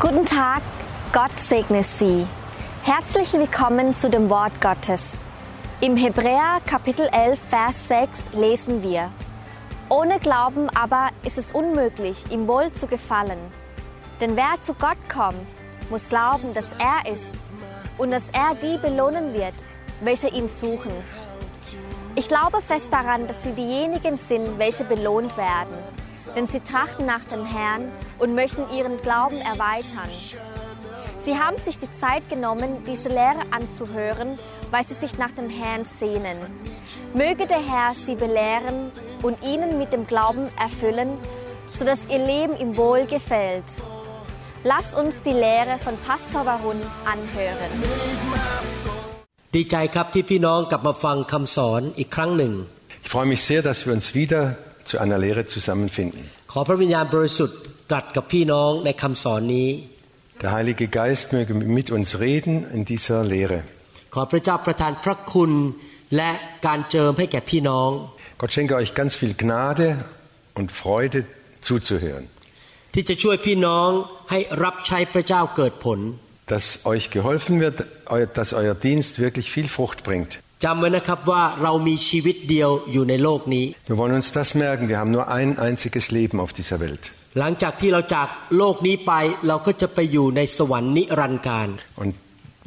Guten Tag, Gott segne Sie. Herzlich willkommen zu dem Wort Gottes. Im Hebräer Kapitel 11, Vers 6 lesen wir, Ohne Glauben aber ist es unmöglich, ihm wohl zu gefallen. Denn wer zu Gott kommt, muss glauben, dass er ist und dass er die belohnen wird, welche ihn suchen. Ich glaube fest daran, dass sie diejenigen sind, welche belohnt werden, denn sie trachten nach dem Herrn und möchten ihren Glauben erweitern. Sie haben sich die Zeit genommen, diese Lehre anzuhören, weil sie sich nach dem Herrn sehnen. Möge der Herr sie belehren und ihnen mit dem Glauben erfüllen, sodass ihr Leben ihm wohl gefällt. Lasst uns die Lehre von Pastor Warun anhören. ดีใจครับที่พี่น้องกลับมาฟังคำสอนอีกครั้งหนึ่ง Ich freue mich sehr, dass wir uns wieder zu einer Lehre zusammenfinden. ขอพระวิญญาณบริสุทธิ์ตรัสกับพี่น้องในคำสอนนี้ Der Heilige Geist möge mit uns reden in dieser Lehre. ขอพระเจ้าประทานพระคุณและการเจิมให้แก่พี่น้อง Gott schenke euch ganz viel Gnade und Freude zuzuhören, ที่จะช่วยพี่น้องให้รับใช้พระเจ้าเกิดผล dass euch geholfen wird, eu- dass euer Dienst wirklich viel Frucht bringt. จำไว้นะครับว่าเรามีชีวิตเดียวอยู่ในโลกนี้ Wir wollen uns das merken, wir haben nur ein einziges Leben auf dieser Welt. หลังจากที่เราจากโลกนี้ไปเราก็จะไปอยู่ในสวรรค์นิรันดร์การ Und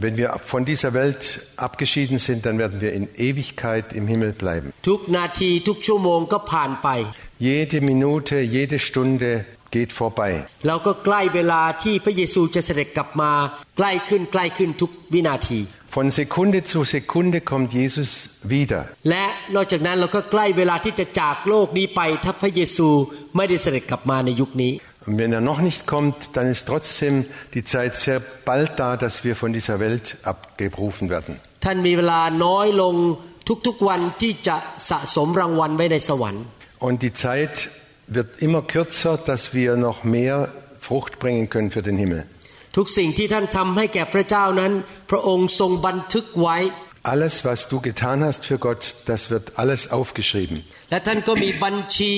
wenn wir von dieser Welt abgeschieden sind, dann werden wir in Ewigkeit im Himmel bleiben. ทุกนาทีทุกชั่วโมงก็ผ่านไป Jede Minute, jede Stunde geht vorbei. เราก็ใกล้เวลาที่พระเยซูจะเสด็จกลับมาใกล้ขึ้นใกล้ขึ้นทุกวินาที Von Sekunde zu Sekunde kommt Jesus wieder. และนอกจากนั้นเราก็ใกล้เวลาที่จะจากโลกนี้ไป ถ้าพระเยซูไม่ได้เสด็จกลับมาในยุคนี้ Und wenn er noch nicht kommt, dann ist trotzdem die Zeit sehr bald da, dass wir von dieser Welt abgerufen werden. ท่านมีเวลาน้อยลงทุกๆวันที่จะสะสมรางวัลไว้ในสวรรค์ Und die Zeit wird immer kürzer, dass wir noch mehr Frucht bringen können für den Himmel. ทุกสิ่งที่ท่านทำให้แก่พระเจ้านั้น พระองค์ทรงบันทึกไว้ Alles, was du getan hast für Gott, das wird alles aufgeschrieben. และท่านก็มีบัญชี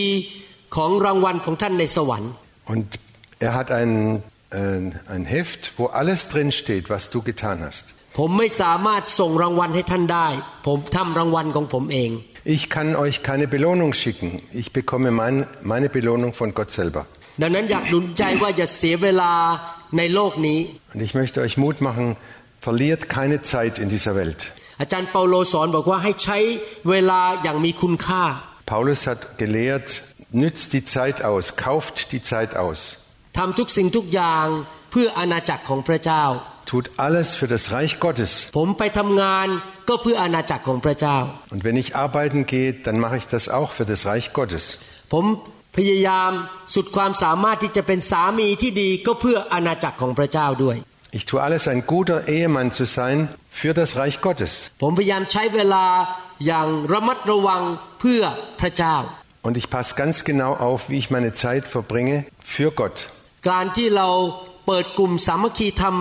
ของรางวัลของท่านในสวรรค์ Und er hat ein, ein, ein Heft, wo alles drin steht, was du getan hast. ผมไม่สามารถส่งรางวัลให้ท่านได้ ผมทำรางวัลของผมเอง Ich kann euch keine Belohnung schicken. Ich bekomme mein, meine Belohnung von Gott selber. ดังนั้นอยากหนุนใจว่าอย่าเสียเวลา ในโลกนี้ Und ich möchte euch Mut machen, verliert keine Zeit in dieser Welt. อาจารย์เปาโลสอนบอกว่าให้ใช้เวลาอย่างมีคุณค่า Paulus hat gelehrt, nützt die Zeit aus, kauft die Zeit aus, ทำทุกสิ่งทุกอย่างเพื่ออาณาจักรของพระเจ้า tut alles für das Reich Gottes. ผมไปทำงานก็เพื่ออาณาจักรของพระเจ้า Und wenn ich arbeiten gehe, dann mache ich das auch für das Reich Gottes. ผมพยายามสุดความสามารถที่จะเป็นสามีที่ดีก็เพื่ออาณาจักรของพระเจ้าด้วย Ich tue alles, ein guter Ehemann zu sein für das Reich Gottes. ผมพยายามใช้เวลาอย่างระมัดระวังเพื่อพระเจ้า Und ich passe ganz genau auf, wie ich meine Zeit verbringe für Gott. การที่เราเปิดกลุ่มสามัคคีธรรม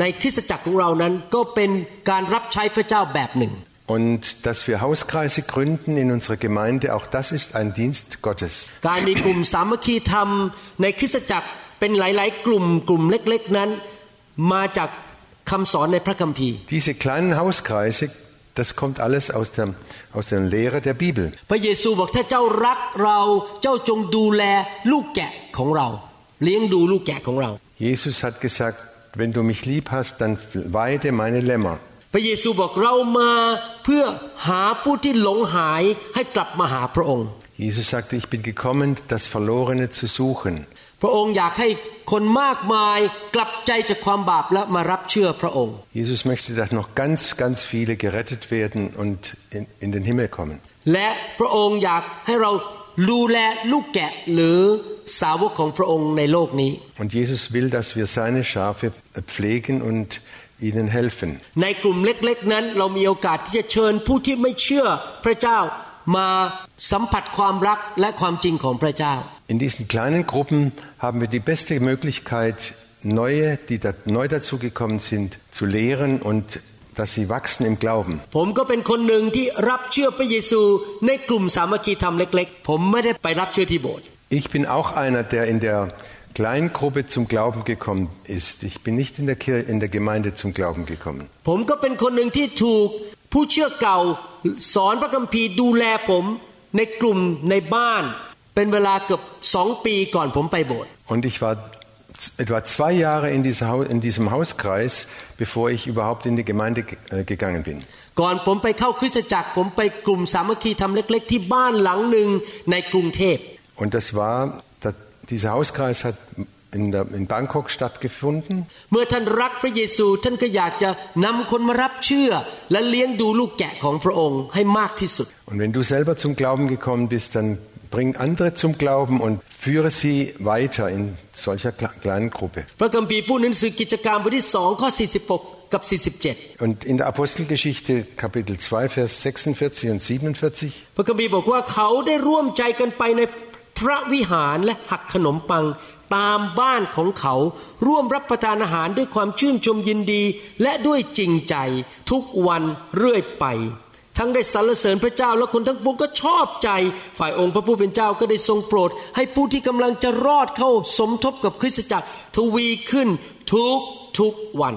ในคริสตจักรของเรานั้นก็เป็นการรับใช้พระเจ้าแบบหนึ่ง Und dass wir Hauskreise gründen in unserer Gemeinde, auch das ist ein Dienst Gottes. การมีกลุ่มสามัคคีธรรมในคริสตจักรเป็นหลาย ๆ กลุ่มกลุ่มเล็ก ๆ นั้น มาจากคำสอนในพระคัมภีร์ Diese kleinen Hauskreise, das kommt alles aus der, aus der Lehre der Bibel. พระเยซูบอกถ้าเจ้ารักเราเจ้าจงดูแลลูกแกะของเรา เลี้ยงดูลูกแกะของเรา Jesus hat gesagt, wenn du mich lieb hast, dann weide meine Lämmer. พระเยซูบอกเรามาเพื่อหาผู้ที่หลงหายให้กลับมาหาพระองค์ Jesus sagte, ich bin gekommen, das Verlorene zu suchen. พระองค์อยากให้คนมากมายกลับใจจากความบาปและมารับเชื่อพระองค์ Jesus möchte, dass noch ganz, ganz viele gerettet werden und in, in den Himmel kommen. และพระองค์อยากให้เราดูแลลูกแกะหรือสาวกของพระองค์ในโลกนี้ Und Jesus will, dass wir seine Schafe pflegen und ihnen helfen. ในกลุ่มเล็กๆนั้น เรามีโอกาสที่จะเชิญผู้ที่ไม่เชื่อพระเจ้ามาสัมผัสความรักและความจริงของพระเจ้า In diesen kleinen Gruppen haben wir die beste Möglichkeit, Neue, die da, neu dazugekommen sind, zu lehren und dass sie wachsen im Glauben. ผมก็เป็นคนหนึ่งที่รับเชื่อพระเยซูในกลุ่มสามัคคีธรรมเล็ก ๆ ผมไม่ได้ไปรับเชื่อที่โบสถ์ Ich bin auch einer, der in der Kleingruppe zum Glauben gekommen ist. Ich bin nicht in der, Kirche, in der Gemeinde zum Glauben gekommen. ผมก็เป็นคนหนึ่งที่ถูกผู้เชื่อเก่า สอนพระคัมภีร์ดูแลผมในกลุ่มในบ้าน เป็นเวลาเกือบสองปีก่อนผมไปโบสถ์ Und ich war z- etwa zwei Jahre in, dieser, Hau- in diesem Hauskreis, bevor ich überhaupt in die Gemeinde ge- äh, gegangen bin. ก่อนผมไปเข้าคริสตจักร ผมไปกลุ่มสามัคคีทำเล็ก ๆ ที่บ้านหลังหนึ่งในกรุงเทพ Und das war, da, dieser Hauskreis hat in, der, in Bangkok stattgefunden. Und wenn du selber zum Glauben gekommen bist, dann bring andere zum Glauben und führe sie weiter in solcher kleinen Gruppe. Und in der Apostelgeschichte Kapitel 2 Vers 46 und 47 พระวิหารและหักขนมปังตามบ้านของเขา ร่วมรับประทานอาหารด้วยความชื่นชมยินดี และด้วยจริงใจทุกวันเรื่อยไป ทั้งได้สรรเสริญพระเจ้าและคนทั้งปวงก็ชอบใจ ฝ่ายองค์พระผู้เป็นเจ้าก็ได้ทรงโปรด ให้ผู้ที่กำลังจะรอดเข้าสมทบกับคริสตจักรทวีขึ้นทุกทุกวัน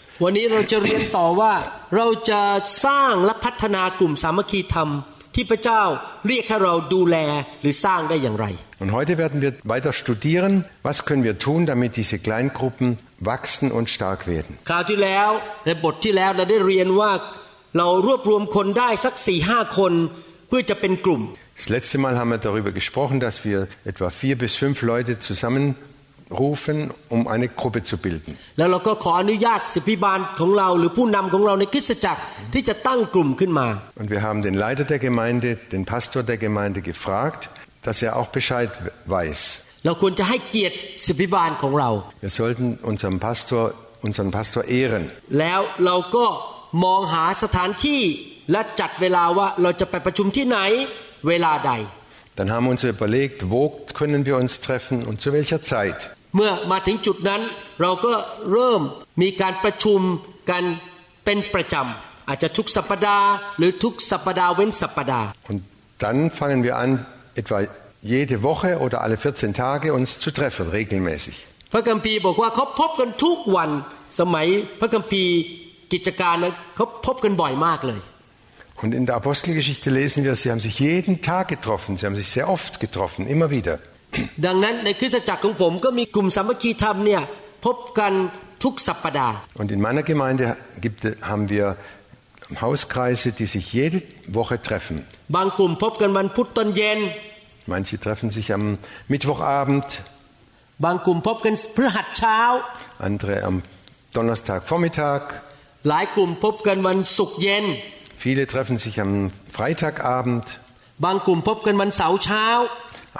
วันนี้เราจะเรียนต่อว่าเราจะสร้างและพัฒนากลุ่มสามัคคีธรรม ที่พระเจ้าเรียกให้เราดูแลหรือสร้างได้อย่างไร Und heute werden wir weiter studieren, was können wir tun, damit diese Kleingruppen wachsen und stark werden. คราวที่แล้วในบทที่แล้วเราได้เรียนว่าเรารวบรวมคนได้สักสี่ห้าคนเพื่อจะเป็นกลุ่ม Das letzte Mal haben wir darüber gesprochen, dass wir etwa vier bis fünf Leute zusammenrufen, um eine Gruppe zu bilden. แล้วเราก็ขออนุญาตสิบพิบาลของเรา หรือผู้นำของเราในคริสตจักรที่จะตั้งกลุ่มขึ้นมา Und wir haben den Leiter der Gemeinde, den Pastor der Gemeinde gefragt, dass er auch Bescheid weiß. เราควรจะให้เกียรติสิบพิบาลของเรา Wir sollten unseren Pastor, unseren Pastor ehren. แล้วเราก็มองหาสถานที่และจัดเวลาว่าเราจะไปประชุมที่ไหนเวลาใด Dann haben wir uns überlegt, wo können wir uns treffen und zu welcher Zeit. เมื่อมาถึงจุดนั้น เราก็เริ่มมีการประชุมกันเป็นประจำอาจจะทุกสัปดาห์ หรือทุกสัปดาห์เว้นสัปดาห์ Und dann fangen wir an, etwa jede Woche oder alle 14 Tage uns zu treffen, regelmäßig. พระคัมภีร์บอกว่าเขาพบกันทุกวันสมัยพระคัมภีร์กิจการนั้นเขาพบกันบ่อยมากเลย Und in der Apostelgeschichte lesen wir, sie haben sich jeden Tag getroffen, sie haben sich sehr oft getroffen, immer wieder. ดังนั้นในคริสตจักรของผมก็มีกลุ่มสามัคคีธรรมเนี่ยพบกันทุกสัปดาห์ Und in meiner Gemeinde gibt, haben wir Hauskreise, die sich jede Woche treffen. บางกลุ่มพบกันวันพุธตอนเย็น Manche treffen sich am Mittwochabend, บางกลุ่มพบกันพฤหัสเช้า andere am Donnerstagvormittag. หลายกลุ่มพบกันวันศุกร์เย็น Viele treffen sich am Freitagabend, บางกลุ่มพบกันวันเสาร์เช้า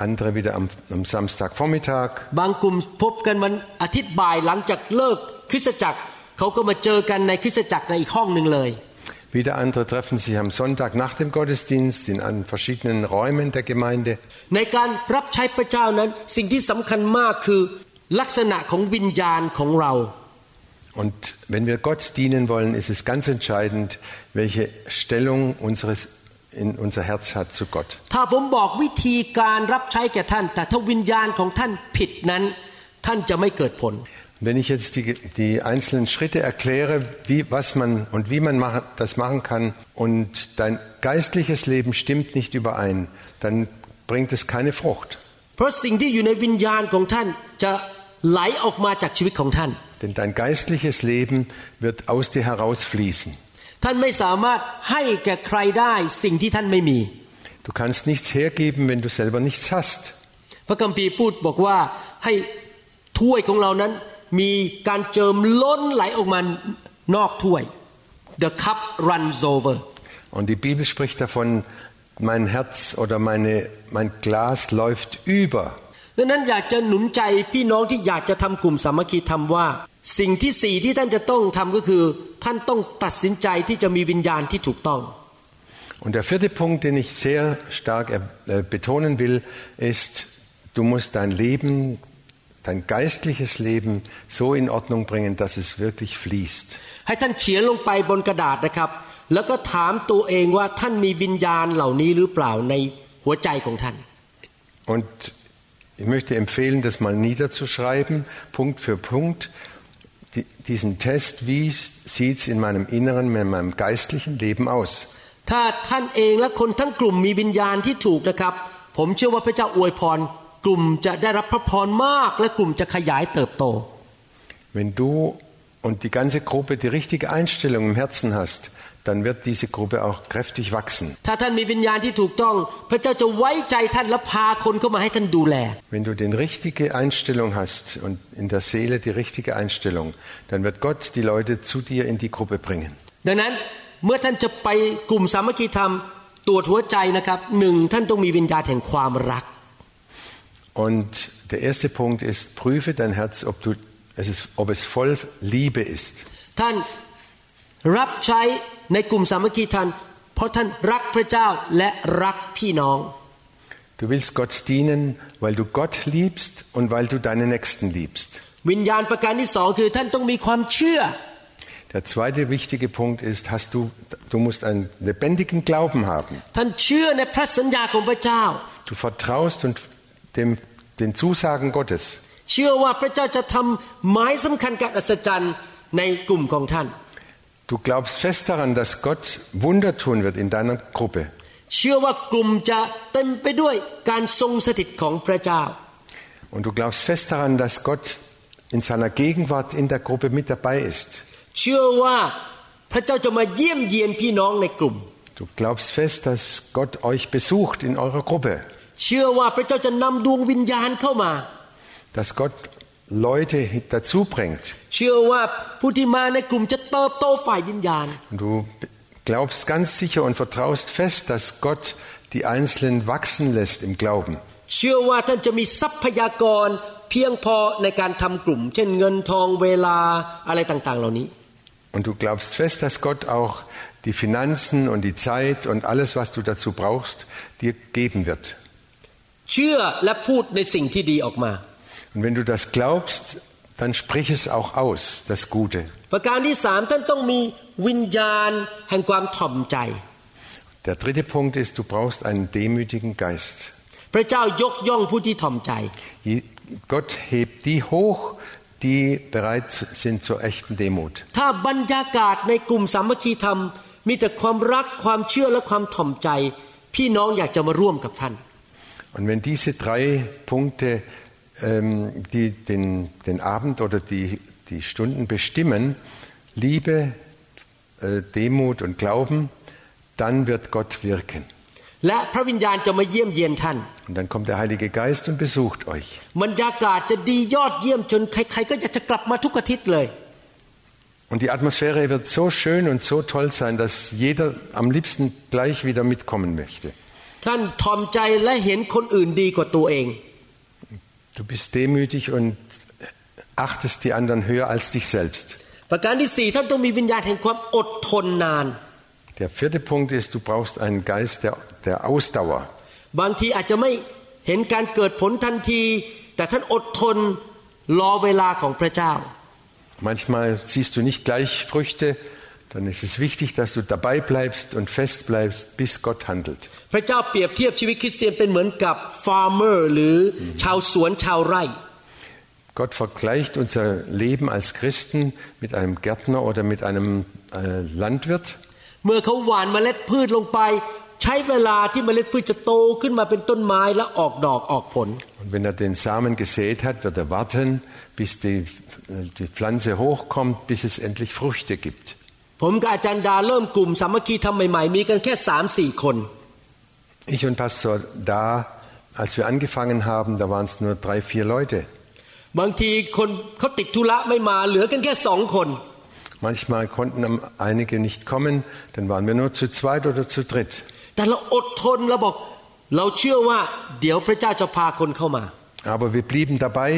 andere wieder am, am Samstagvormittag. บางกลุ่มพบกันวันอาทิตย์บ่ายหลังจากเลิกคริสตจักร เขาก็มาเจอกันในคริสตจักรในอีกห้องหนึ่งเลย Wieder andere treffen sich am Sonntag nach dem Gottesdienst in an verschiedenen Räumen der Gemeinde. ในการรับใช้พระเจ้านั้น สิ่งที่สำคัญมากคือลักษณะของวิญญาณของเรา Und wenn wir Gott dienen wollen, ist es ganz entscheidend, welche Stellung unseres, in unser Herz hat zu Gott. ถ้าผมบอกวิธีการรับใช้แก่ท่าน แต่ถ้าวิญญาณของท่านผิดนั้น ท่านจะไม่เกิดผล Wenn ich jetzt die, die einzelnen Schritte erkläre, wie, was man und wie man mach, das machen kann und dein geistliches Leben stimmt nicht überein, dann bringt es keine Frucht. เพราะสิ่งที่อยู่ในวิญญาณของท่านจะไหลออกมาจากชีวิตของท่าน Denn dein geistliches Leben wird aus dir herausfließen. ท่านไม่สามารถให้แก่ใครได้สิ่งที่ท่านไม่มี Du kannst nichts hergeben, wenn du selber nichts hast. พระคัมภีร์พูดบอกว่าให้ถ้วยของเรานั้นมีการเจิมล้นไหลออกมานอกถ้วย The cup runs over Und die Bibel spricht davon, mein Herz oder meine, mein Glas läuft über. ดังนั้นอยากจะหนุนใจพี่น้องที่อยากจะทำกลุ่มสามัคคีธรรมว่า สิ่งที่สี่ที่ท่านจะต้องทำก็คือ ท่านต้องตัดสินใจที่จะมีวิญญาณที่ถูกต้อง Und der vierte Punkt, den ich sehr stark äh, betonen will, ist, du musst dein Leben, dein geistliches Leben so in Ordnung bringen, dass es wirklich fließt. ให้ท่านเขียนลงไปบนกระดาษนะครับ แล้วก็ถามตัวเองว่าท่านมีวิญญาณเหล่านี้หรือเปล่าในหัวใจของท่าน Und ich möchte empfehlen, das mal niederzuschreiben, Punkt für Punkt, die, diesen Test, wie sieht es in meinem Inneren, in meinem geistlichen Leben aus. ถ้าท่านเองและคนทั้งกลุ่มมีวิญญาณที่ถูกนะครับ ผมเชื่อว่าพระเจ้าอวยพร กลุ่มจะได้รับพระพรมาก และกลุ่มจะขยายเติบโต Wenn du und die ganze Gruppe die richtige Einstellung im Herzen hast, dann wird diese Gruppe auch kräftig wachsen. ถ้าท่านมีวิญญาณที่ถูกต้อง พระเจ้าจะไว้ใจท่านและพาคนเข้ามาให้ท่านดูแล Wenn du die richtige Einstellung hast und in der Seele die richtige Einstellung, dann wird Gott die Leute zu dir in die Gruppe bringen. ดังนั้นเมื่อท่านจะไปกลุ่มสามัคคีธรรมตรวจหัวใจนะครับหนึ่งท่านต้องมีวิญญาณแห่งความรัก Und der erste Punkt ist, prüfe dein Herz, ob, du, es ist, ob es voll Liebe ist. ท่าน รับใช้ในกลุ่มสามัคคีธรรมเพราะท่านรักพระเจ้าและรักพี่น้อง Du willst Gott dienen, weil du Gott liebst und weil du deine Nächsten liebst. วิญญาณประการที่สองคือท่านต้องมีความเชื่อ Der zweite wichtige Punkt ist, hast du, du musst einen lebendigen Glauben haben. ท่านเชื่อในพระสัญญาของพระเจ้า Du vertraust und dem, den Zusagen Gottes. Du glaubst fest daran, dass Gott Wunder tun wird in deiner Gruppe. Und du glaubst fest daran, dass Gott in seiner Gegenwart in der Gruppe mit dabei ist. Du glaubst fest, dass Gott euch besucht in eurer Gruppe. Dass Gott Leute dazu bringt. เชื่อว่าผู้ที่มาในกลุ่มจะเติบโตฝ่ายวิญญาณ Und du glaubst ganz sicher und vertraust fest, dass Gott die Einzelnen wachsen lässt im Glauben. เชื่อว่าท่านจะมีทรัพยากรเพียงพอในการทำกลุ่ม เช่นเงินทองเวลาอะไรต่างๆ เหล่านี้ Und du glaubst fest, dass Gott auch die Finanzen und die Zeit und alles, was du dazu brauchst, dir geben wird. เชื่อและพูดในสิ่งที่ดีออกมา und wenn du das glaubst, dann sprich es auch aus, das Gute. Der dritte Punkt ist, du brauchst einen demütigen Geist. Gott hebt die hoch, die bereit sind zur echten Demut. Und wenn diese drei Punkte ähm, die den, den Abend oder die, die Stunden bestimmen, Liebe, äh, Demut und Glauben, dann wird Gott wirken. และพระวิญญาณจะมาเยี่ยมเยียนท่าน Und dann kommt der Heilige Geist und besucht euch. บรรยากาศจะดียอดเยี่ยมจนใคร ๆ ก็อยากจะกลับมาทุกอาทิตย์เลย Und die Atmosphäre wird so schön und so toll sein, dass jeder am liebsten gleich wieder mitkommen möchte. Du bist demütig und achtest die anderen höher als dich selbst. ประการที่สี่ท่านต้องมีวิญญาณแห่งความอดทนนาน Der vierte Punkt ist, du brauchst einen Geist der, der Ausdauer. บางทีอาจจะไม่เห็นการเกิดผลทันที แต่ท่านอดทนรอเวลาของพระเจ้า Manchmal siehst du nicht gleich Früchte, dann ist es wichtig, dass du dabei bleibst und fest bleibst, bis Gott handelt. พระเจ้าเปรียบเทียบชีวิตคริสเตียนเป็นเหมือนกับฟาร์เมอร์หรือชาวสวนชาวไร่ Gott vergleicht unser Leben als Christen mit einem Gärtner oder mit einem äh, Landwirt. เมื่อเขาหว่านเมล็ดพืชลงไป ใช้เวลาที่เมล็ดพืชจะโตขึ้นมาเป็นต้นไม้และออกดอกออกผล Und wenn er den Samen gesät hat, wird er warten, bis die, die Pflanze hochkommt, bis es endlich Früchte gibt. ผมกับอาจารย์ดาเริ่มกลุ่มสามัคคีทำใหม่ๆ มีกันแค่สามสี่คน Ich und Pastor da, als wir angefangen haben, da waren es nur drei, vier Leute. บางทีคนเขาติดธุระไม่มาเหลือกันแค่สองคน Manchmal konnten einige nicht kommen, dann waren wir nur zu zweit oder zu dritt. แต่เราอดทนเราบอก เราเชื่อว่า เดี๋ยวพระเจ้าจะพาคนเข้ามา Aber wir blieben dabei,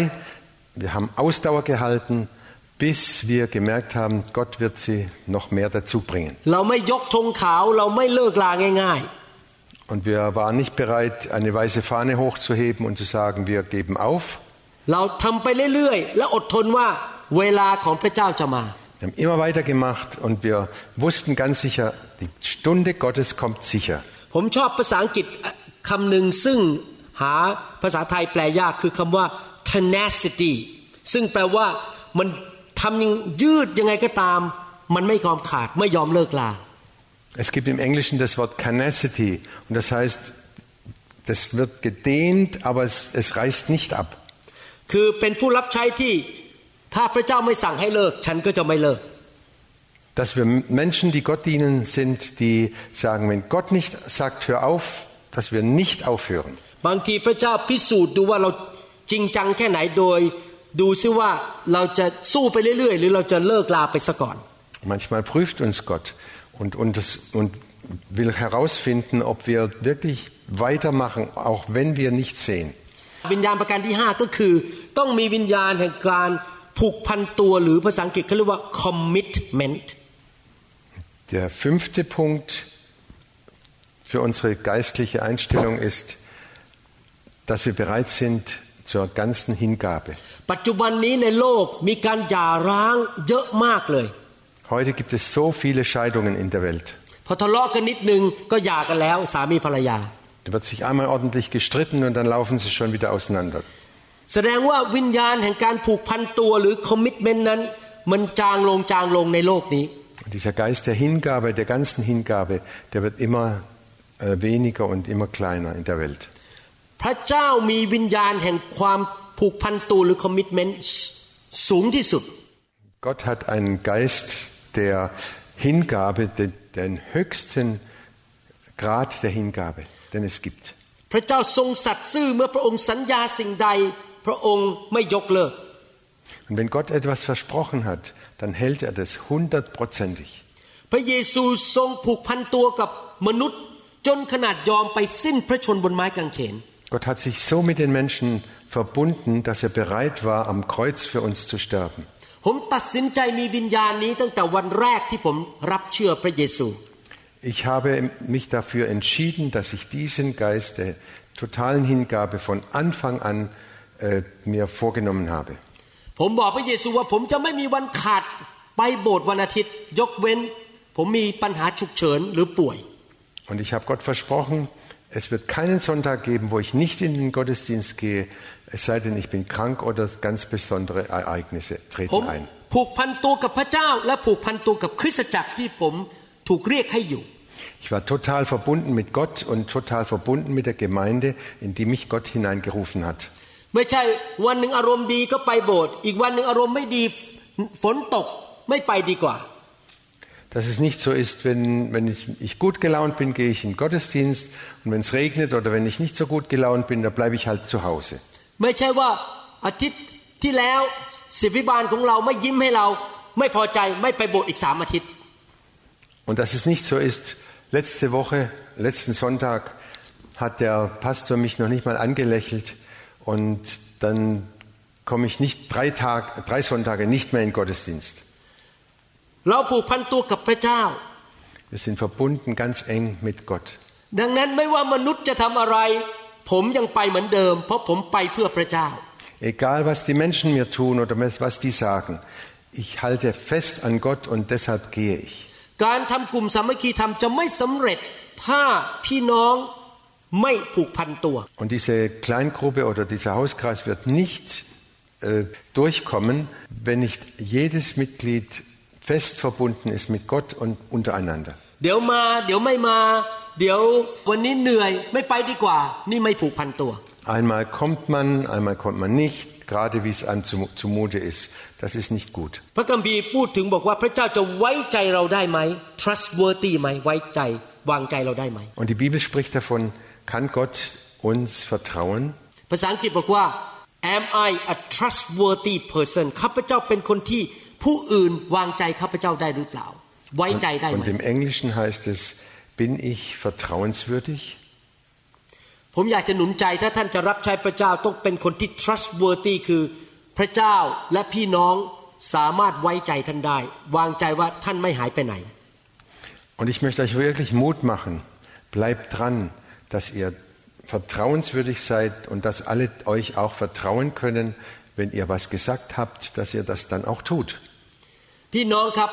wir haben Ausdauer gehalten, bis wir gemerkt haben, Gott wird sie noch mehr dazu bringen. เราไม่ยกธงขาวเราไม่เลิกลาง่าย Und wir waren nicht bereit, eine weiße Fahne hochzuheben und zu sagen, wir geben auf. ๆ เราทำไปเรื่อยๆ และอดทนว่าเวลาของพระเจ้าจะมา Wir haben immer weitergemacht und wir wussten ganz sicher, die Stunde Gottes kommt sicher. ผมชอบภาษาอังกฤษคำหนึ่งซึ่งหาภาษาไทยแปลยากคือคำว่า tenacity ซึ่งแปลว่ามันท ำยังยืดยังไงก็ตาม มันไม่ยอมขาดไม่ยอมเลิกลา Es gibt im Englischen das Wort Canacity und das heißt, das wird gedehnt, aber es, es reißt nicht ab. คือเป็นผู้รับใช้ที่ถ้าพระเจ้าไม่สั่งให้เลิก ฉันก็จะไม่เลิก Dass wir Menschen, die Gott dienen, sind, die sagen, wenn Gott nicht sagt, hör auf, dass wir nicht aufhören. บางทีพระเจ้าพิสูจน์ดูว่าเราจริงจังแค่ไหนโดย ดูซิว่าเราจะสู้ไปเรื่อยๆ หรือเราจะเลิกลาไปซะก่อน Manchmal prüft uns Gott und, und, das, und will herausfinden, ob wir wirklich weitermachen, auch wenn wir nichts sehen. วิญญาณประการที่ 5 ก็คือ ต้องมีวิญญาณแห่งการผูกพันตัวหรือภาษาอังกฤษเขาเรียกว่า commitment Der fünfte Punkt für unsere geistliche Einstellung ist, dass wir bereit sind zur ganzen Hingabe. ปัจจุบันนี้ในโลกมีการหย่าร้างเยอะมากเลย Heute gibt es so viele Scheidungen in der Welt. พอทะเลาะกันนิดนึงก็หย่ากันแล้วสามีภรรยา Da wird sich einmal ordentlich gestritten und dann laufen sie schon wieder auseinander. แสดงว่าวิญญาณแห่งการผูกพันตัวหรือ commitment นั้น มันจางลงจางลงในโลกนี้ Und dieser Geist der Hingabe, der ganzen Hingabe, der wird immer äh, weniger und immer kleiner in der Welt. พระเจ้ามีวิญญาณแห่งความผูกพันตัวหรือ commitment สูงที่สุด Gott hat einen Geist der Hingabe, den, den höchsten Grad der Hingabe, den es gibt. พระเจ้าทรงสัตย์ซื่อเมื่อพระองค์สัญญาสิ่งใดพระองค์ไม่ยกเลิก Und wenn Gott etwas versprochen hat, dann hält er das hundertprozentig. พระเยซูทรงผูกพันตัวกับมนุษย์จนขนาดยอมไปสิ้นพระชนบนไม้กางเขน Gott hat sich so mit den Menschen verbunden, dass er bereit war, am Kreuz für uns zu sterben. Ich habe mich dafür entschieden, dass ich diesen Geist der totalen Hingabe von Anfang an äh, mir vorgenommen habe. Und ich habe Gott versprochen, dass es wird keinen Sonntag geben, wo ich nicht in den Gottesdienst gehe, es sei denn, ich bin krank oder ganz besondere Ereignisse ผม treten ein. ผูกพันตัวกับพระเจ้า และผูกพันตัวกับคริสตจักรที่ผมถูกเรียกให้อยู่ Ich war total verbunden mit Gott und total verbunden mit der Gemeinde, in die mich Gott hineingerufen hat. ไม่ใช่วันหนึ่งอารมณ์ดีก็ไปโบสถ์อีกวันหนึ่งอารมณ์ไม่ดีฝนตกไม่ไปดีกว่า Dass es nicht so ist, wenn, wenn ich, ich gut gelaunt bin, gehe ich in den Gottesdienst und wenn es regnet oder wenn ich nicht so gut gelaunt bin, dann bleibe ich halt zu Hause. ไม่ใช่ว่าอาทิตย์ที่แล้วศิษย์วิบาลของเราไม่ยิ้มให้เรา ไม่พอใจไม่ไปโบสถ์อีกสามอาทิตย์ Und dass es nicht so ist, letzte Woche, letzten Sonntag hat der Pastor mich noch nicht mal angelächelt und dann komme ich nicht drei, Tag, drei Sonntage nicht mehr in den Gottesdienst. เราผูกพันตัวกับพระเจ้า Wir sind verbunden ganz eng mit Gott. ดังนั้นไม่ว่ามนุษย์จะทำอะไร ผมยังไปเหมือนเดิม เพราะผมไปเพื่อพระเจ้า Egal, was die Menschen mir tun oder was die sagen, ich halte fest an Gott und deshalb gehe ich. การทำกลุ่มสามัคคีธรรมจะไม่สำเร็จถ้าพี่น้องไม่ผูกพันตัว Und diese Kleingruppe oder dieser Hauskreis wird nicht äh, durchkommen, wenn nicht jedes Mitglied fest verbunden ist mit Gott und untereinander. เดี๋ยวมา เดี๋ยวไม่มา เดี๋ยววันนี้เหนื่อยไม่ไปดีกว่า นี่ไม่ผูกพันตัว Einmal kommt man, einmal kommt man nicht, gerade wie es einem zu- zumute ist. Das ist nicht gut. พระคัมภีร์พูดถึงบอกว่าพระเจ้าจะไว้ใจเราได้ไหม trustworthy ไหมไว้ใจวางใจเราได้ไหม Und die Bibel spricht davon, kann Gott uns vertrauen? ภาษาอังกฤษบอกว่า am I a trustworthy person ข้าพเจ้าเป็นคนที่ ผู้อื่นวางใจข้าพเจ้าได้หรือเปล่า ไว้ใจได้ไหม Und im Englischen heißt es, bin ich vertrauenswürdig? ผมอยากจะหนุนใจถ้าท่านจะรับใช้พระเจ้าต้องเป็นคนที่ trustworthy คือพระเจ้าและพี่น้องสามารถไว้ใจท่านได้ วางใจว่าท่านไม่หายไปไหน Und ich möchte euch wirklich Mut machen. Bleibt dran, dass ihr vertrauenswürdig seid und dass alle euch auch vertrauen können, wenn ihr was gesagt habt, dass ihr das dann auch tut. พี่น้องครับ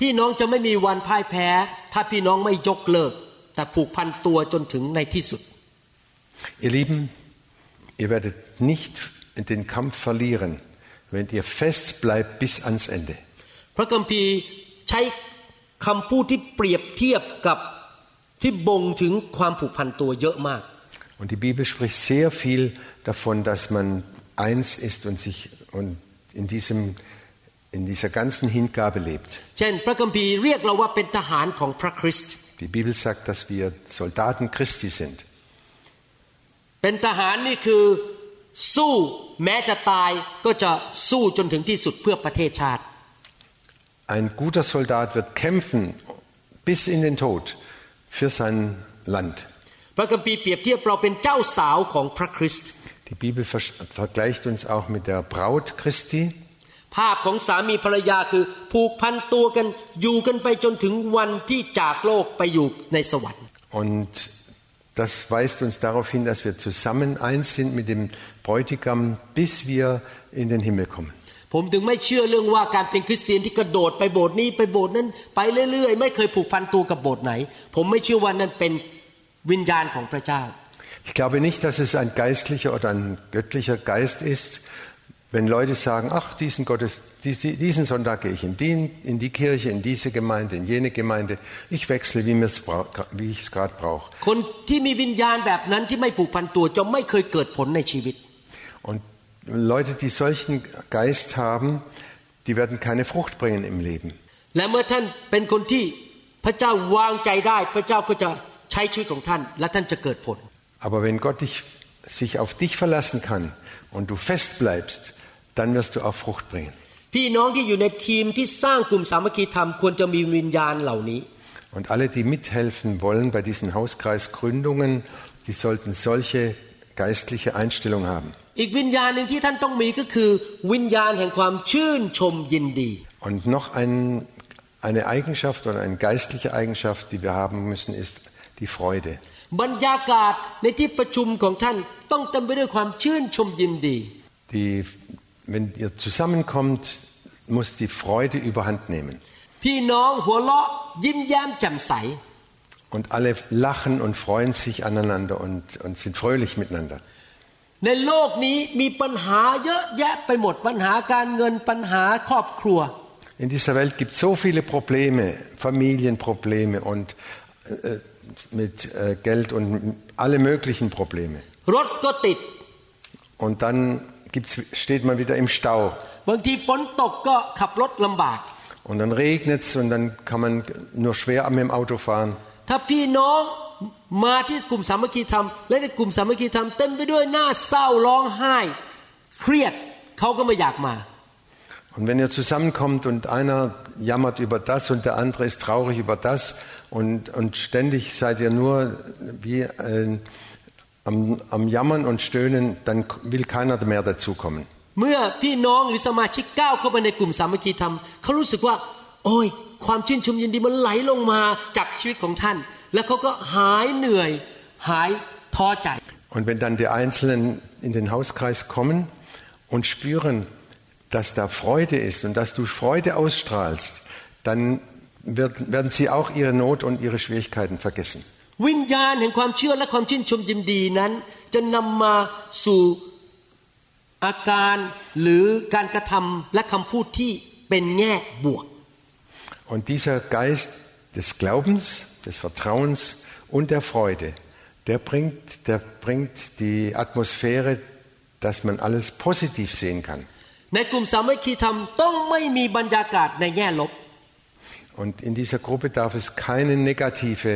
พี่น้องจะไม่มีวันพ่ายแพ้ ถ้าพี่น้องไม่ยกเลิก แต่ผูกพันตัวจนถึงในที่สุด Ihr Lieben, ihr werdet nicht den Kampf verlieren, wenn ihr fest bleibt bis ans Ende. พระคัมภีร์ใช้คำพูดที่เปรียบเทียบกับที่บ่งถึงความผูกพันตัวเยอะมาก Und die Bibel spricht sehr viel davon, dass man eins ist und sich und in, diesem, in dieser ganzen Hingabe lebt. เช่น พระคัมภีร์เรียกเราว่าเป็นทหารของพระคริสต์ Die Bibel sagt, dass wir Soldaten Christi sind. เป็นทหารนี่คือสู้แม้จะตายก็จะสู้จนถึงที่สุดเพื่อประเทศชาติ Ein guter Soldat wird kämpfen bis in den Tod für sein Land. พระคัมภีร์เปรียบเทียบเราเป็นเจ้าสาวของพระคริสต์ Die Bibel ver- vergleicht uns auch mit der Braut Christi. ภาพของสามีภรรยาคือผูกพันตัวกันอยู่กันไปจนถึงวันที่จากโลกไปอยู่ในสวรรค์ Und das weist uns darauf hin, dass wir zusammen eins sind mit dem Bräutigam, bis wir in den Himmel kommen. ผมถึงไม่เชื่อเรื่องว่าการเป็นคริสเตียนที่กระโดดไปโบสถ์นี้ไปโบสถ์นั้นไปเรื่อยๆ ไม่เคยผูกพันตัวกับโบสถ์ไหน ผมไม่เชื่อว่านั่นเป็นวิญญาณของพระเจ้า Ich glaube nicht, dass es ein geistlicher oder ein göttlicher Geist ist, Wenn Leute sagen, ach, diesen, Gottes, diesen Sonntag gehe ich in die, in die, Kirche, in diese Gemeinde, in jene Gemeinde, ich wechsle, wie, wie ich es gerade brauche. Und Leute, die solchen Geist haben, die werden keine Frucht bringen im Leben. Aber wenn Gott dich, sich auf dich verlassen kann und du fest bleibst, dann wirst du auch Frucht bringen. พี่น้องที่อยู่ในทีมที่สร้างกลุ่มสามัคคีธรรมควรจะมีวิญญาณเหล่านี้ Und alle, die mithelfen wollen bei diesen Hauskreisgründungen, die sollten solche geistliche Einstellung haben. อีกวิญญาณหนึ่งที่ท่านต้องมีก็คือ วิญญาณแห่งความชื่นชมยินดี Und noch ein, eine Eigenschaft oder eine geistliche Eigenschaft, die wir haben müssen, ist die Freude. บรรยากาศในที่ประชุมของท่านต้องเต็มไปด้วยความชื่นชมยินดี Die, wenn ihr zusammenkommt, muss die Freude überhand nehmen. พี่น้องหัวเราะยิ้มแย้มแจ่มใส Und alle lachen und freuen sich aneinander und, und sind fröhlich miteinander. ในโลกนี้มีปัญหาเยอะแยะไปหมดปัญหาการเงินปัญหาครอบครัว In dieser Welt gibt es so viele Probleme, Familienprobleme und äh, mit äh, Geld und alle möglichen Probleme. รถก็ติด Und dann gibt's, steht man wieder im Stau. บางทีฝนตกก็ขับรถลำบาก Und dann regnet es und dann kann man nur schwer mit dem Auto fahren. ถ้าพี่น้องมาที่กลุ่มสามัคคีธรรม และในกลุ่มสามัคคีธรรมเต็มไปด้วยหน้าเศร้าร้องไห้ เครียดเขาก็ไม่อยากมา Und wenn ihr zusammenkommt und einer jammert über das und der andere ist traurig über das und, und ständig seid ihr nur wie äh, am, am Jammern und Stöhnen, dann will keiner mehr dazukommen. เมื่อพี่น้องหรือสมาชิกก้าวเข้าไปในกลุ่มสามัคคีธรรมเขารู้สึกว่า โอ้ย ความชื่นชมยินดีมันไหลลงมาจากชีวิตของท่าน แล้วเขาก็หายเหนื่อย หายท้อใจ Und wenn dann die Einzelnen in den Hauskreis kommen und spüren, dass da Freude ist und dass du Freude ausstrahlst, dann wird, werden sie auch ihre Not und ihre Schwierigkeiten vergessen. วิญญาณแห่งความเชื่อและความชื่นชมยินดีนั้น จะนำมาสู่อาการหรือการกระทำและคำพูดที่เป็นแง่บวก Und dieser Geist des Glaubens, des Vertrauens und der Freude, der bringt, der bringt die Atmosphäre, dass man alles positiv sehen kann. ในกลุ่มสามัคคีธรรมต้องไม่มีบรรยากาศในแง่ลบ Und in dieser Gruppe darf es keine negative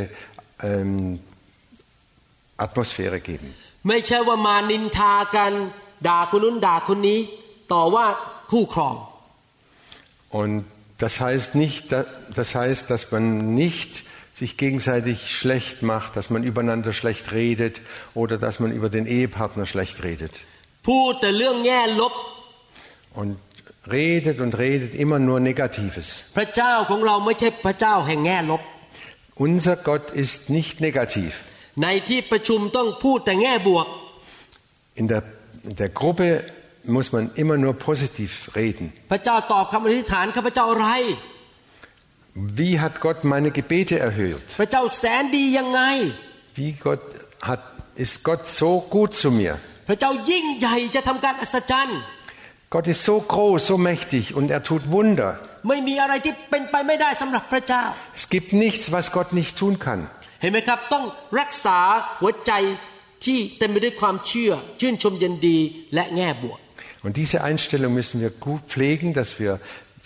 ähm, Atmosphäre geben. ไม่ใช่ว่ามานินทากันด่าคนนู้นด่าคนนี้ ต่อว่าคู่ครอง Und das heißt nicht, da- das heißt, dass man nicht sich gegenseitig schlecht macht, dass man übereinander schlecht redet oder dass man über den Ehepartner schlecht redet. พูดแต่เรื่องแง่ลบ Und redet und redet immer nur Negatives. Unser Gott ist nicht negativ. ในที่ประชุมต้องพูดแต่แง่บวก In der, in der Gruppe muss man immer nur positiv reden. พระเจ้าตอบคำอธิษฐานข้าพเจ้าอะไร Wie hat Gott meine Gebete erhört? พระเจ้าแสนดียังไง Wie Gott hat, ist Gott so gut zu mir? พระเจ้ายิ่งใหญ่จะทำการอัศจรรย์ Gott ist so groß, so mächtig und er tut Wunder. ไม่มีอะไรที่เป็นไปไม่ได้สำหรับพระเจ้า Es gibt nichts, was Gott nicht tun kann. เห็นไหมครับ ต้องรักษาหัวใจที่เต็มไปด้วยความเชื่อ ชื่นชมยินดีและแง่บวก Und diese Einstellung müssen wir gut pflegen, dass wir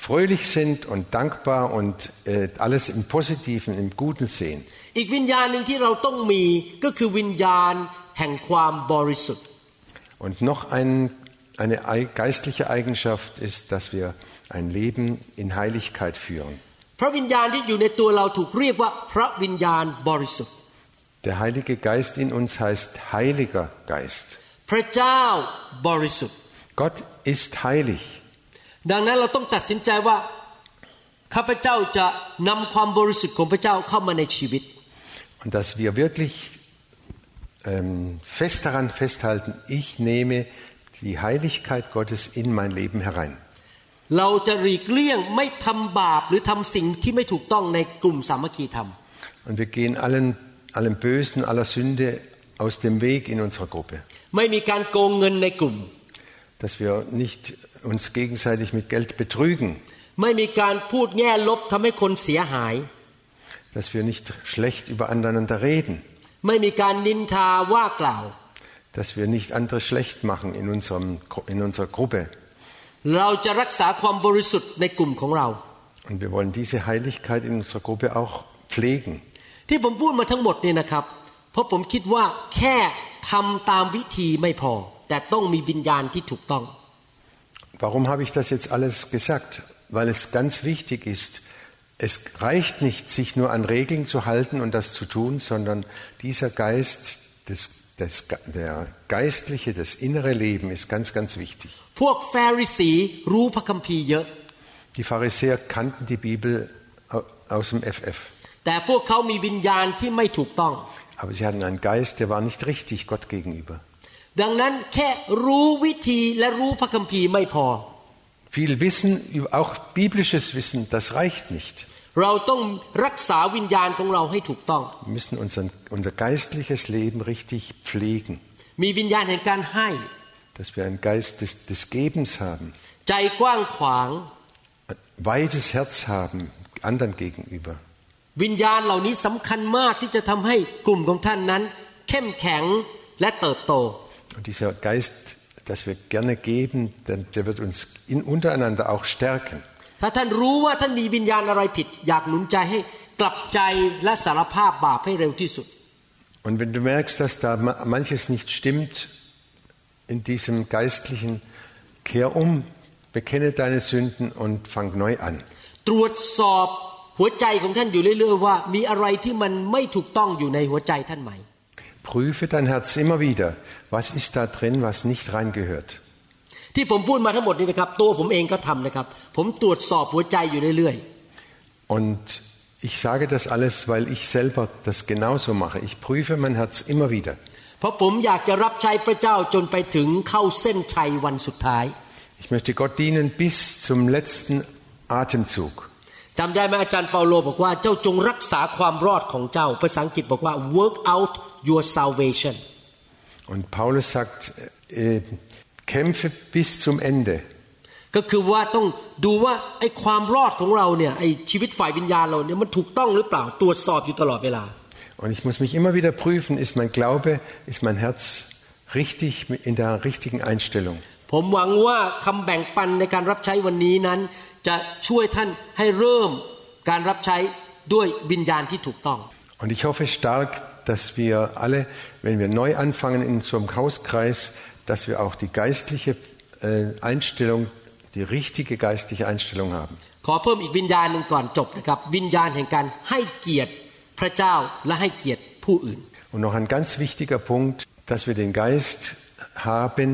fröhlich sind und dankbar und äh, alles im Positiven, im Guten sehen. อีกวิญญาณหนึ่งที่เราต้องมีก็คือวิญญาณแห่งความบริสุทธิ์ Und noch ein, eine ei- geistliche Eigenschaft ist, dass wir ein Leben in Heiligkeit führen. พระวิญญาณที่อยู่ในตัวเราถูกเรียกว่าพระวิญญาณบริสุทธิ์ Der Heilige Geist in uns heißt Heiliger Geist. พระเจ้าบริสุทธิ์ Gott ist heilig. ดังนั้นเราต้องตัดสินใจว่าข้าพเจ้าจะนำความบริสุทธิ์ของพระเจ้าเข้ามาในชีวิต Und dass wir wirklich ähm, fest daran festhalten, ich nehme die Heiligkeit Gottes in mein Leben herein. เราจะหลีกเลี่ยงไม่ทำบาปหรือทำสิ่งที่ไม่ถูกต้องในกลุ่มสามัคคีธรรม Und wir gehen allen, allem Bösen, aller Sünde aus dem Weg in unserer Gruppe. ไม่มีการโกงเงินในกลุ่ม Dass wir nicht uns gegenseitig mit Geld betrügen. ไม่มีการพูดแง่ลบทำให้คนเสียหาย Dass wir nicht schlecht übereinander reden. Dass wir nicht andere schlecht machen in, unserem, in unserer Gruppe. เราจะรักษาความบริสุทธิ์ในกลุ่มของเรา Und wir wollen diese Heiligkeit in unserer Gruppe auch pflegen. ที่ผมพูดมาทั้งหมดเนี่ยนะครับ เพราะผมคิดว่าแค่ทำตามวิธีไม่พอ แต่ต้องมีวิญญาณที่ถูกต้อง Warum habe ich das jetzt alles gesagt? Weil es ganz wichtig ist, es reicht nicht, sich nur an Regeln zu halten und das zu tun, sondern dieser Geist, das, das, der geistliche, das innere Leben ist ganz, ganz wichtig. พวกแฟริสีรู้พระคัมภีร์เยอะ Die Pharisäer kannten die Bibel au- aus dem FF, แต่พวกเขามีวิญญาณที่ไม่ถูกต้อง aber sie hatten einen Geist, der war nicht richtig Gott gegenüber. ดังนั้นแค่รู้วิธีและรู้พระคัมภีร์ไม่พอ Viel Wissen, auch biblisches Wissen, das reicht nicht. เราต้องรักษาวิญญาณของเราให้ถูกต้อง Wir müssen unser, unser geistliches Leben richtig pflegen, มีวิญญาณแห่งการให้ dass wir einen Geist des, des Gebens haben, ใจกว้างขวาง ein weites Herz haben anderen gegenüber. วิญญาณเหล่านี้สำคัญมากที่จะทำให้กลุ่มของท่านนั้น เข้มแข็งและเติบโต Und dieser Geist, dass wir gerne geben, der, der wird uns in, untereinander auch stärken. ถ้าท่านรู้ว่าท่านมีวิญญาณอะไรผิด อยากหนุนใจให้กลับใจและสารภาพบาปให้เร็วที่สุด Und wenn du merkst, dass da ma- manches nicht stimmt in diesem geistlichen, kehr um, bekenne deine Sünden und fang neu an. ตรวจสอบหัวใจของท่านอยู่เรื่อยๆว่า มีอะไรที่มันไม่ถูกต้องอยู่ในหัวใจท่านไหม Prüfe dein Herz immer wieder. Was ist da drin, was nicht reingehört? ที่ผมพูดมาทั้งหมดนี่นะครับ ตัวผมเองก็ทำนะครับ ผมตรวจสอบหัวใจอยู่เรื่อย Und ich sage das alles, weil ich selber das genauso mache. Ich prüfe mein Herz immer wieder. ๆ เพราะผมอยากจะรับใช้พระเจ้าจนไปถึงเข้าเส้นชัยวันสุดท้าย Ich möchte Gott dienen bis zum letzten Atemzug. จำได้ไหมอาจารย์เปาโลบอกว่าเจ้าจงรักษาความรอดของเจ้า ภาษาอังกฤษบอกว่า work out your salvation Und Paulus sagt, äh, kämpfe bis zum Ende. ก็คือว่าต้องดูว่าไอ้ความรอดของเราเนี่ยไอ้ชีวิตฝ่ายวิญญาณเราเนี่ยมันถูกต้องหรือเปล่าตรวจสอบอยู่ตลอดเวลา Und ich muss mich immer wieder prüfen, ist mein Glaube, ist mein Herz richtig in der richtigen Einstellung. ผมหวังว่าคำแบ่งปันในการรับใช้วันนี้นั้น จะช่วยท่านให้เริ่มการรับใช้ด้วยวิญญาณที่ถูกต้อง Und ich hoffe stark, dass wir alle, wenn wir neu anfangen in so einem Hauskreis, dass wir auch die geistliche äh, Einstellung, die richtige geistliche Einstellung haben. ขอเพิ่มอีกวิญญาณหนึ่งก่อนจบนะครับ วิญญาณแห่งการให้เกียรติ พระเจ้าและให้เกียรติผู้อื่น Und noch ein ganz wichtiger Punkt, dass wir den Geist haben,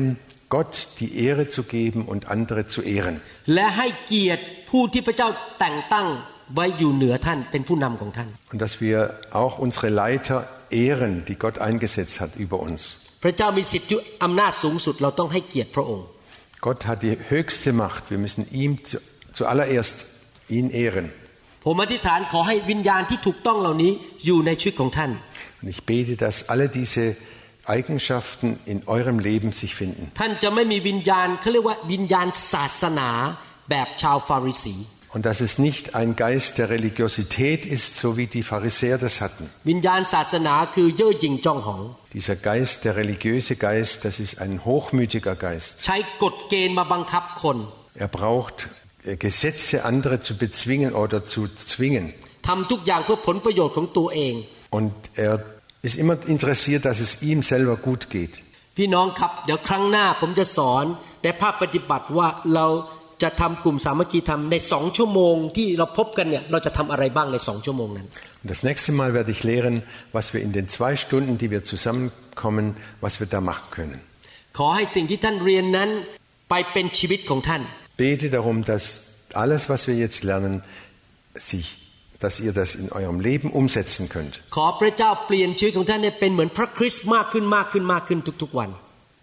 Gott die Ehre zu geben und andere zu ehren. และให้เกียรติผู้ที่พระเจ้าแต่งตั้งไว้อยู่เหนือท่านเป็นผู้นำของท่าน Und dass wir auch unsere Leiter ehren, die Gott eingesetzt hat über uns. พระเจ้ามีสิทธิอำนาจสูงสุดเราต้องให้เกียรติพระองค์ Gott hat die höchste Macht. Wir müssen ihm zu, zuallererst ihn ehren. ผมอธิษฐานขอให้วิญญาณที่ถูกต้องเหล่านี้อยู่ในชีวิตของท่าน Und ich bete, dass alle diese Eigenschaften in eurem Leben sich finden. ท่านจะไม่มีวิญญาณเขาเรียกว่าวิญญาณศาสนาแบบชาวฟาริสี Und dass es nicht ein Geist der Religiosität ist, so wie die Pharisäer das hatten. วิญญาณศาสนาคือเย่อหยิ่งจองหอง Dieser Geist, der religiöse Geist, das ist ein hochmütiger Geist. ใช้กฎเกณฑ์มาบังคับคน Er braucht äh, Gesetze, andere zu bezwingen oder zu zwingen. ทำทุกอย่างเพื่อผลประโยชน์ของตัวเอง Und er ist immer interessiert, dass es ihm selber gut geht. พี่น้องครับเดี๋ยวครั้งหน้าผมจะสอนในภาคปฏิบัติว่าเรา จะทำกลุ่มสามัคคีธรรมในสองชั่วโมงที่เราพบกันเนี่ยเราจะทำอะไรบ้างในสองชั่วโมงนั้น Und das nächste Mal werde ich lehren, was wir in den zwei Stunden, die wir zusammenkommen, was wir da machen können. ขอให้สิ่งที่ท่านเรียนนั้นไปเป็นชีวิตของท่าน Bete darum, dass alles, was wir jetzt lernen, sich, dass ihr das in eurem Leben umsetzen könnt. ขอพระเจ้าเปลี่ยนชีวิตของท่านให้เป็นเหมือนพระคริสต์มากขึ้นมากขึ้นมากขึ้นทุกๆวัน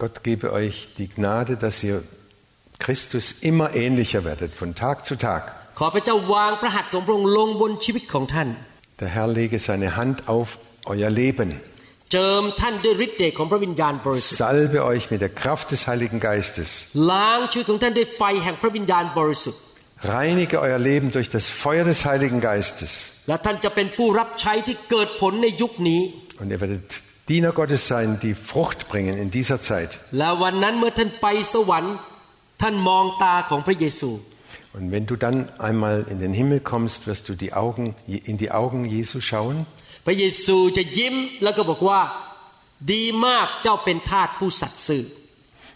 Gott gebe euch die Gnade, dass ihr Christus immer ähnlicher werdet, von Tag zu Tag. ขอพระเจ้าวางพระหัตถ์ของพระองค์ลงบนชีวิตของท่าน Der Herr lege seine Hand auf euer Leben. เจิมท่านด้วยฤทธิ์เดชของพระวิญญาณบริสุทธิ์ Salbe euch mit der Kraft des Heiligen Geistes. ล้างชีวิตของท่านด้วยไฟแห่งพระวิญญาณบริสุทธิ์ Reinige euer Leben durch das Feuer des Heiligen Geistes. และท่านจะเป็นผู้รับใช้ที่เกิดผลในยุคนี้ Und ihr werdet Diener Gottes sein, die Frucht bringen in dieser Zeit. แ ท่านไปสวรรค์ ท่านมองตาของพระเยซู Und wenn du dann einmal in den Himmel kommst, wirst du die Augen, in die Augen Jesu schauen พระเยซูจะยิ้มแล้วก็บอกว่า ดีมากเจ้าเป็นทาสผู้สัตย์ซื่อ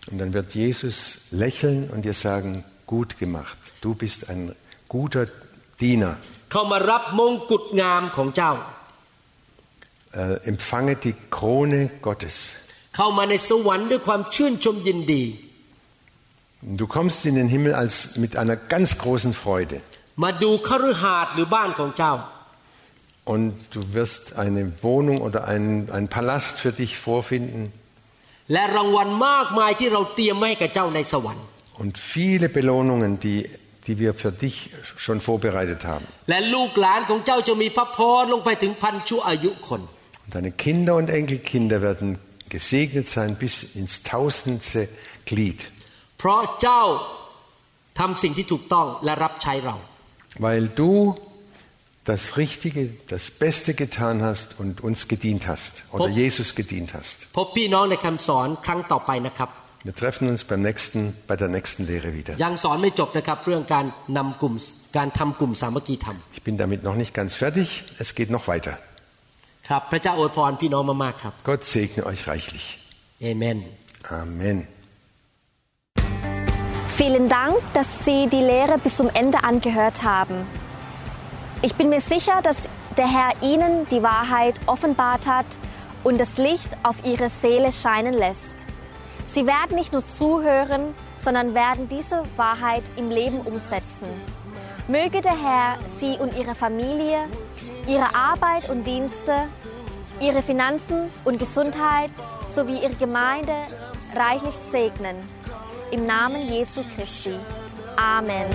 und dann wird Jesus lächeln und dir sagen, gut gemacht. Du bist ein guter Diener. เข้ามารับมงกุฎงามของเจ้า Äh, empfange die Krone Gottes. เข้ามาในสวรรค์ด้วยความชื่นชมยินดี Du kommst in den Himmel als mit einer ganz großen Freude. Und du wirst eine Wohnung oder einen, einen Palast für dich vorfinden. Und viele Belohnungen, die, die wir für dich schon vorbereitet haben. Und deine Kinder und Enkelkinder werden gesegnet sein bis ins tausendste Glied. เพราะเจ้าทำสิ่งที่ถูกต้องและรับใช้เรา weil du das Richtige, das Beste getan hast und uns gedient hast oder Pop- Jesus gedient hast. พบพี่น้องในคำสอนครั้งต่อไปนะครับ Wir treffen uns beim nächsten, bei der nächsten Lehre wieder. ยังสอนไม่จบนะครับ เรื่องการนำกลุ่มการทำกลุ่มสามัคคีธรรม Ich bin damit noch nicht ganz fertig. Es geht noch weiter. ครับ พระเจ้าอวยพรพี่น้องมากๆครับ Gott segne euch reichlich. เอเมน Amen. Vielen Dank, dass Sie die Lehre bis zum Ende angehört haben. Ich bin mir sicher, dass der Herr Ihnen die Wahrheit offenbart hat und das Licht auf Ihre Seele scheinen lässt. Sie werden nicht nur zuhören, sondern werden diese Wahrheit im Leben umsetzen. Möge der Herr Sie und Ihre Familie, Ihre Arbeit und Dienste, Ihre Finanzen und Gesundheit sowie Ihre Gemeinde reichlich segnen. Im Namen Jesu Christi. Amen.